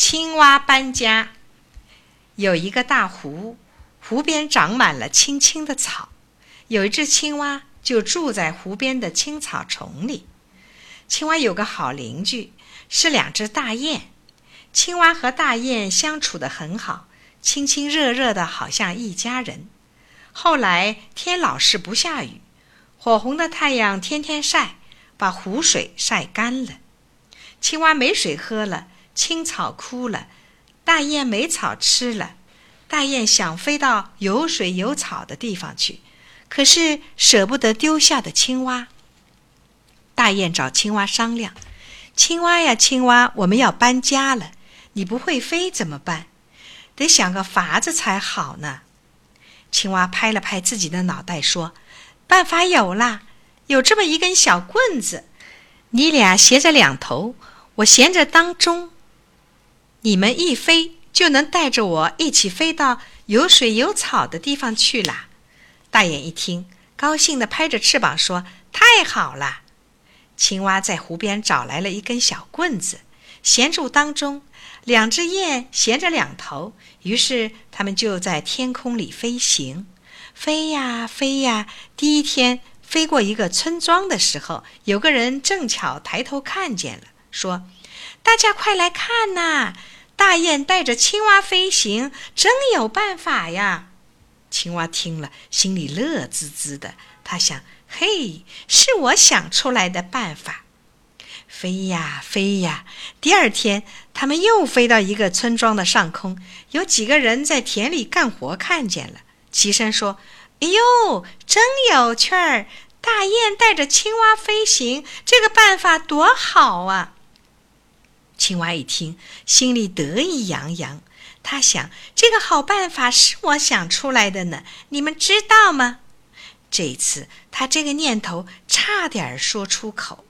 青蛙搬家。有一个大湖，湖边长满了青青的草，有一只青蛙就住在湖边的青草丛里。青蛙有个好邻居，是两只大雁。青蛙和大雁相处得很好，亲亲热热的，好像一家人。后来天老是不下雨，火红的太阳天天晒，把湖水晒干了。青蛙没水喝了，青草枯了，大雁没草吃了。大雁想飞到有水有草的地方去，可是舍不得丢下的青蛙。大雁找青蛙商量：“青蛙呀，青蛙，我们要搬家了，你不会飞怎么办？得想个法子才好呢。”青蛙拍了拍自己的脑袋，说：“办法有啦，有这么一根小棍子，你俩衔着两头，我衔着当中，你们一飞就能带着我一起飞到有水有草的地方去啦。”大雁一听，高兴地拍着翅膀说：“太好了！”青蛙在湖边找来了一根小棍子，衔住当中。两只雁衔着两头，于是它们就在天空里飞行，飞呀飞呀。第一天飞过一个村庄的时候，有个人正巧抬头看见了，说：“大家快来看呐！大雁带着青蛙飞行，真有办法呀！”青蛙听了，心里乐滋滋的。他想：“嘿，是我想出来的办法。”飞呀飞呀！第二天，他们又飞到一个村庄的上空，有几个人在田里干活，看见了，齐声说：“哎呦，真有趣儿！大雁带着青蛙飞行，这个办法多好啊！”青蛙一听，心里得意洋洋。他想：“这个好办法是我想出来的呢，你们知道吗？”这次，他这个念头差点说出口。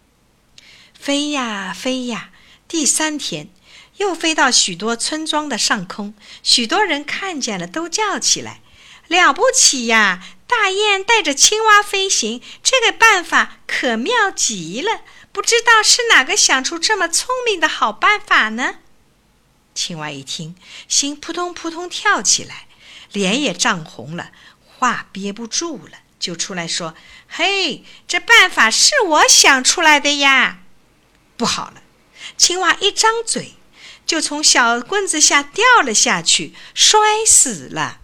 飞呀飞呀！第三天，又飞到许多村庄的上空，许多人看见了，都叫起来：“了不起呀！大雁带着青蛙飞行，这个办法可妙极了！不知道是哪个想出这么聪明的好办法呢？”青蛙一听，心扑通扑通跳起来，脸也涨红了，话憋不住了，就出来说：“嘿，这办法是我想出来的呀！”不好了！青蛙一张嘴，就从小棍子下掉了下去，摔死了。